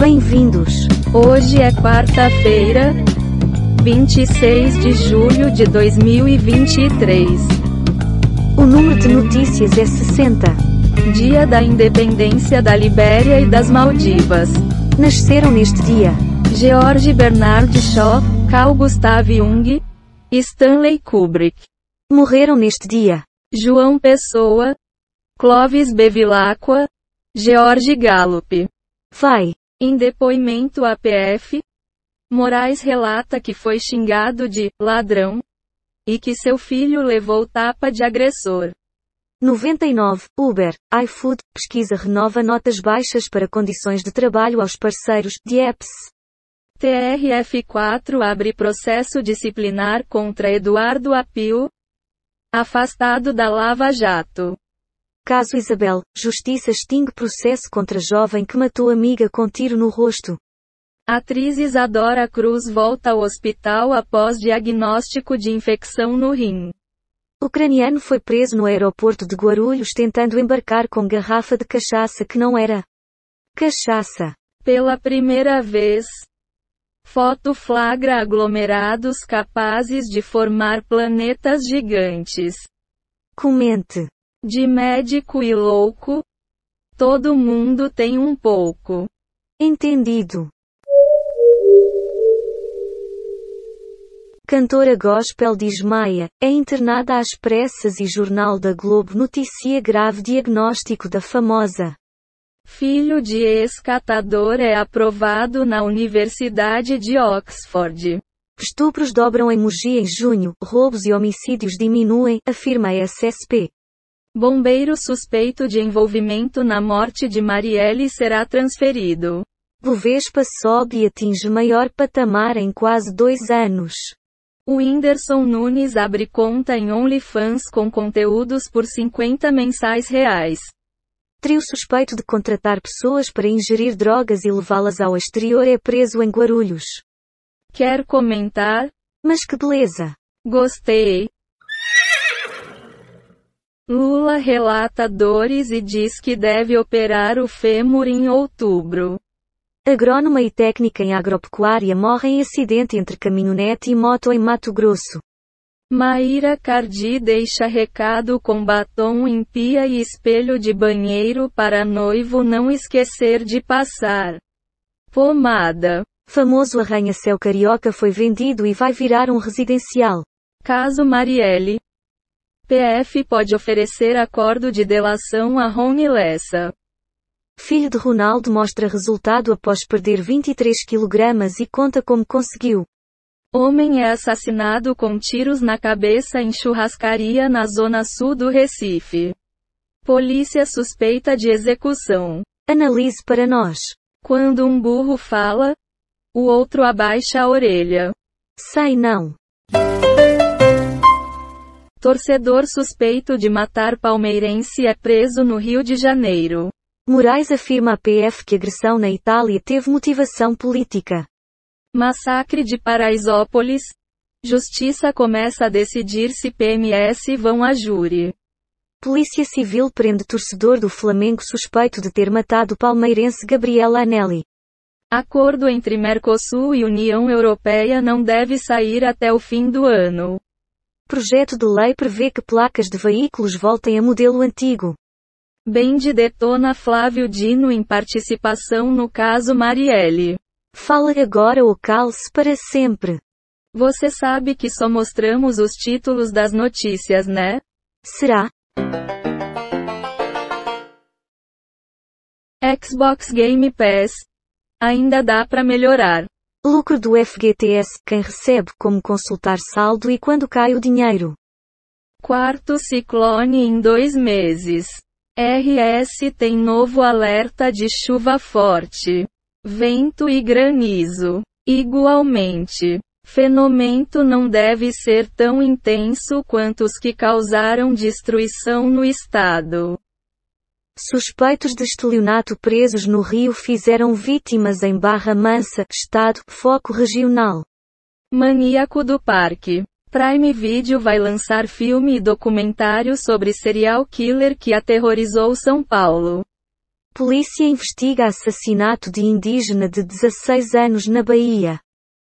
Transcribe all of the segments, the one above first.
Bem-vindos! Hoje é quarta-feira, 26 de julho de 2023. O número de notícias é 60. Dia da Independência da Libéria e das Maldivas. Nasceram neste dia George Bernard Shaw, Carl Gustav Jung, Stanley Kubrick. Morreram neste dia João Pessoa, Clovis Bevilacqua, George Gallup. Vai. Em depoimento à PF, Moraes relata que foi xingado de ladrão e que seu filho levou tapa de agressor. 99. Uber, iFood, pesquisa renova notas baixas para condições de trabalho aos parceiros de apps. TRF4 abre processo disciplinar contra Eduardo Apio, afastado da Lava Jato. Caso Isabel, Justiça extingue processo contra jovem que matou amiga com tiro no rosto. Atriz Isadora Cruz volta ao hospital após diagnóstico de infecção no rim. Ucraniano foi preso no aeroporto de Guarulhos tentando embarcar com garrafa de cachaça que não era cachaça. Pela primeira vez, foto flagra aglomerados capazes de formar planetas gigantes. Comente. De médico e louco, todo mundo tem um pouco. Entendido. Cantora gospel desmaia, é internada às pressas e Jornal da Globo noticia grave diagnóstico da famosa. Filho de ex-catador é aprovado na Universidade de Oxford. Estupros dobram em Mogi em junho, roubos e homicídios diminuem, afirma a SSP. Bombeiro suspeito de envolvimento na morte de Marielle será transferido. Bovespa sobe e atinge maior patamar em quase dois anos. O Whindersson Nunes abre conta em OnlyFans com conteúdos por 50 mensais reais. Trio suspeito de contratar pessoas para ingerir drogas e levá-las ao exterior é preso em Guarulhos. Quer comentar? Mas que beleza! Gostei. Lula relata dores e diz que deve operar o fêmur em outubro. Agrônoma e técnica em agropecuária morre em acidente entre caminhonete e moto em Mato Grosso. Maíra Cardi deixa recado com batom em pia e espelho de banheiro para noivo não esquecer de passar. Pomada. Famoso arranha-céu carioca foi vendido e vai virar um residencial. Caso Marielle. PF pode oferecer acordo de delação a Rony Lessa. Filho de Ronaldo mostra resultado após perder 23 kg e conta como conseguiu. Homem é assassinado com tiros na cabeça em churrascaria na zona sul do Recife. Polícia suspeita de execução. Analise para nós. Quando um burro fala, o outro abaixa a orelha. Sai não. Torcedor suspeito de matar palmeirense é preso no Rio de Janeiro. Moraes afirma à PF que agressão na Itália teve motivação política. Massacre de Paraisópolis. Justiça começa a decidir se PMS vão a júri. Polícia Civil prende torcedor do Flamengo suspeito de ter matado o palmeirense Gabriel Anelli. Acordo entre Mercosul e União Europeia não deve sair até o fim do ano. Projeto de lei prevê que placas de veículos voltem a modelo antigo. Bend detona Flávio Dino em participação no caso Marielle. Fala agora ou calce para sempre. Você sabe que só mostramos os títulos das notícias, né? Será? Xbox Game Pass. Ainda dá para melhorar. Lucro do FGTS, quem recebe como consultar saldo e quando cai o dinheiro. Quarto ciclone em dois meses. RS tem novo alerta de chuva forte. Vento e granizo. Igualmente. Fenômeno não deve ser tão intenso quanto os que causaram destruição no estado. Suspeitos de estelionato presos no Rio fizeram vítimas em Barra Mansa, Estado, foco regional. Maníaco do Parque. Prime Video vai lançar filme e documentário sobre serial killer que aterrorizou São Paulo. Polícia investiga assassinato de indígena de 16 anos na Bahia.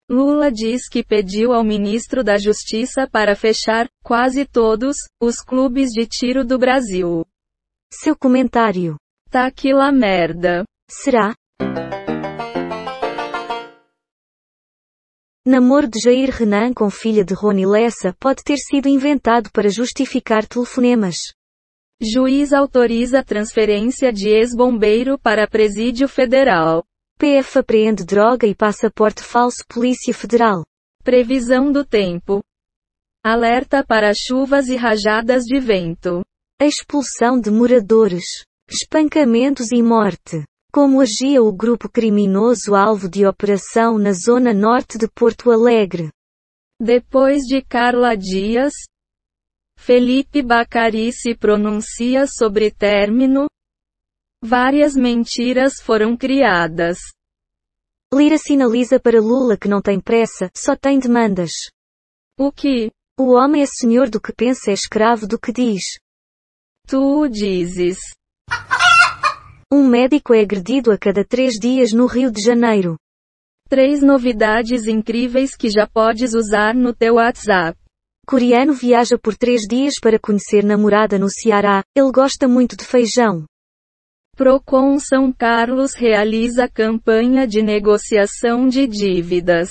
Lula diz que pediu ao ministro da Justiça para fechar, quase todos, os clubes de tiro do Brasil. Seu comentário. Tá que lá merda. Será? Namoro de Jair Renan com filha de Rony Lessa pode ter sido inventado para justificar telefonemas. Juiz autoriza transferência de ex-bombeiro para presídio federal. PF apreende droga e passaporte falso Polícia Federal. Previsão do tempo. Alerta para chuvas e rajadas de vento. Expulsão de moradores. Espancamentos e morte. Como agia o grupo criminoso alvo de operação na zona norte de Porto Alegre? Depois de Carla Dias, Felipe Bacari se pronuncia sobre término. Várias mentiras foram criadas. Lira sinaliza para Lula que não tem pressa, só tem demandas. O que? O homem é senhor do que pensa, é escravo do que diz. Tu dizes. Um médico é agredido a cada três dias no Rio de Janeiro. Três novidades incríveis que já podes usar no teu WhatsApp. Coreano viaja por três dias para conhecer namorada no Ceará, ele gosta muito de feijão. Procon São Carlos realiza campanha de negociação de dívidas.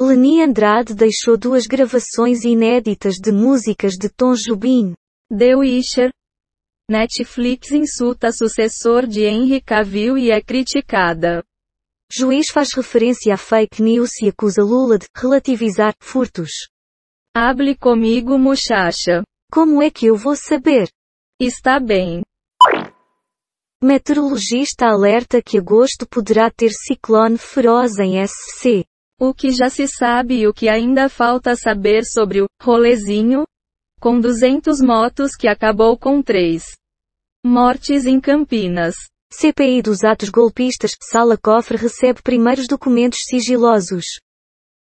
Leni Andrade deixou duas gravações inéditas de músicas de Tom Jobim. The Witcher, Netflix insulta sucessor de Henry Cavill e é criticada. Juiz faz referência a fake news e acusa Lula de relativizar furtos. Hable comigo, muchacha. Como é que eu vou saber? Está bem. Meteorologista alerta que agosto poderá ter ciclone feroz em SC. O que já se sabe e o que ainda falta saber sobre o rolezinho com 200 motos que acabou com três mortes em Campinas. CPI dos atos golpistas, Sala Cofre recebe primeiros documentos sigilosos.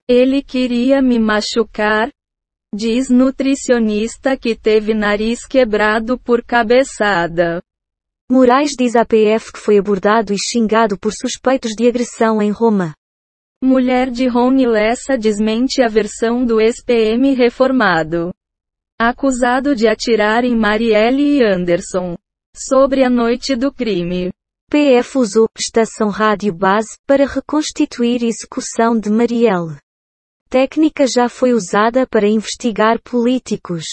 Ele queria me machucar, diz nutricionista que teve nariz quebrado por cabeçada. Moraes diz à PF que foi abordado e xingado por suspeitos de agressão em Roma. Mulher de Rony Lessa desmente a versão do ex-PM reformado acusado de atirar em Marielle e Anderson. Sobre a noite do crime. PF usou estação rádio base para reconstituir execução de Marielle. Técnica já foi usada para investigar políticos.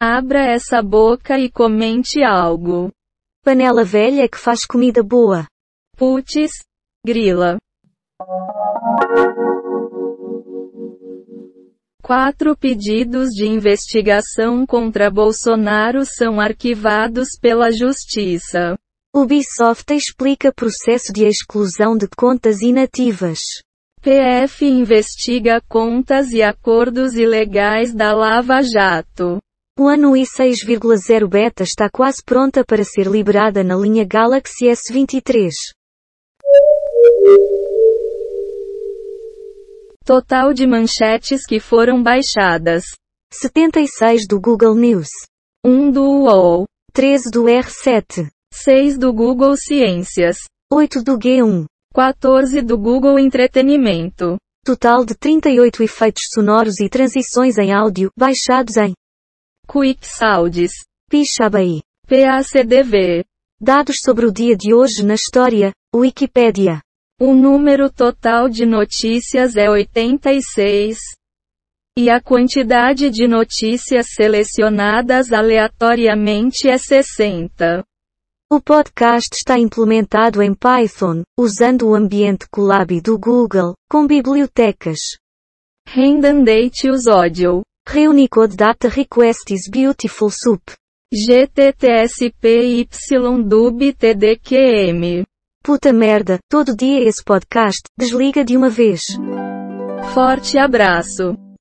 Abra essa boca e comente algo. Panela velha que faz comida boa. Putz, grila. Quatro pedidos de investigação contra Bolsonaro são arquivados pela Justiça. Ubisoft explica processo de exclusão de contas inativas. PF investiga contas e acordos ilegais da Lava Jato. O ano i6,0 beta está quase pronta para ser liberada na linha Galaxy S23. Total de manchetes que foram baixadas: 76 do Google News, 1 do UOL, 13 do R7, 6 do Google Ciências, 8 do G1, 14 do Google Entretenimento. Total de 38 efeitos sonoros e transições em áudio baixados em Quick Sounds, Pixabay, PACDV. Dados sobre o dia de hoje na história, Wikipedia. O número total de notícias é 86. E a quantidade de notícias selecionadas aleatoriamente é 60. O podcast está implementado em Python, usando o ambiente Colab do Google, com bibliotecas. Redundante Audio. Reunicode Data Request is Beautiful Soup. GTTSPY TDQM. Puta merda, todo dia esse podcast, desliga de uma vez. Forte abraço.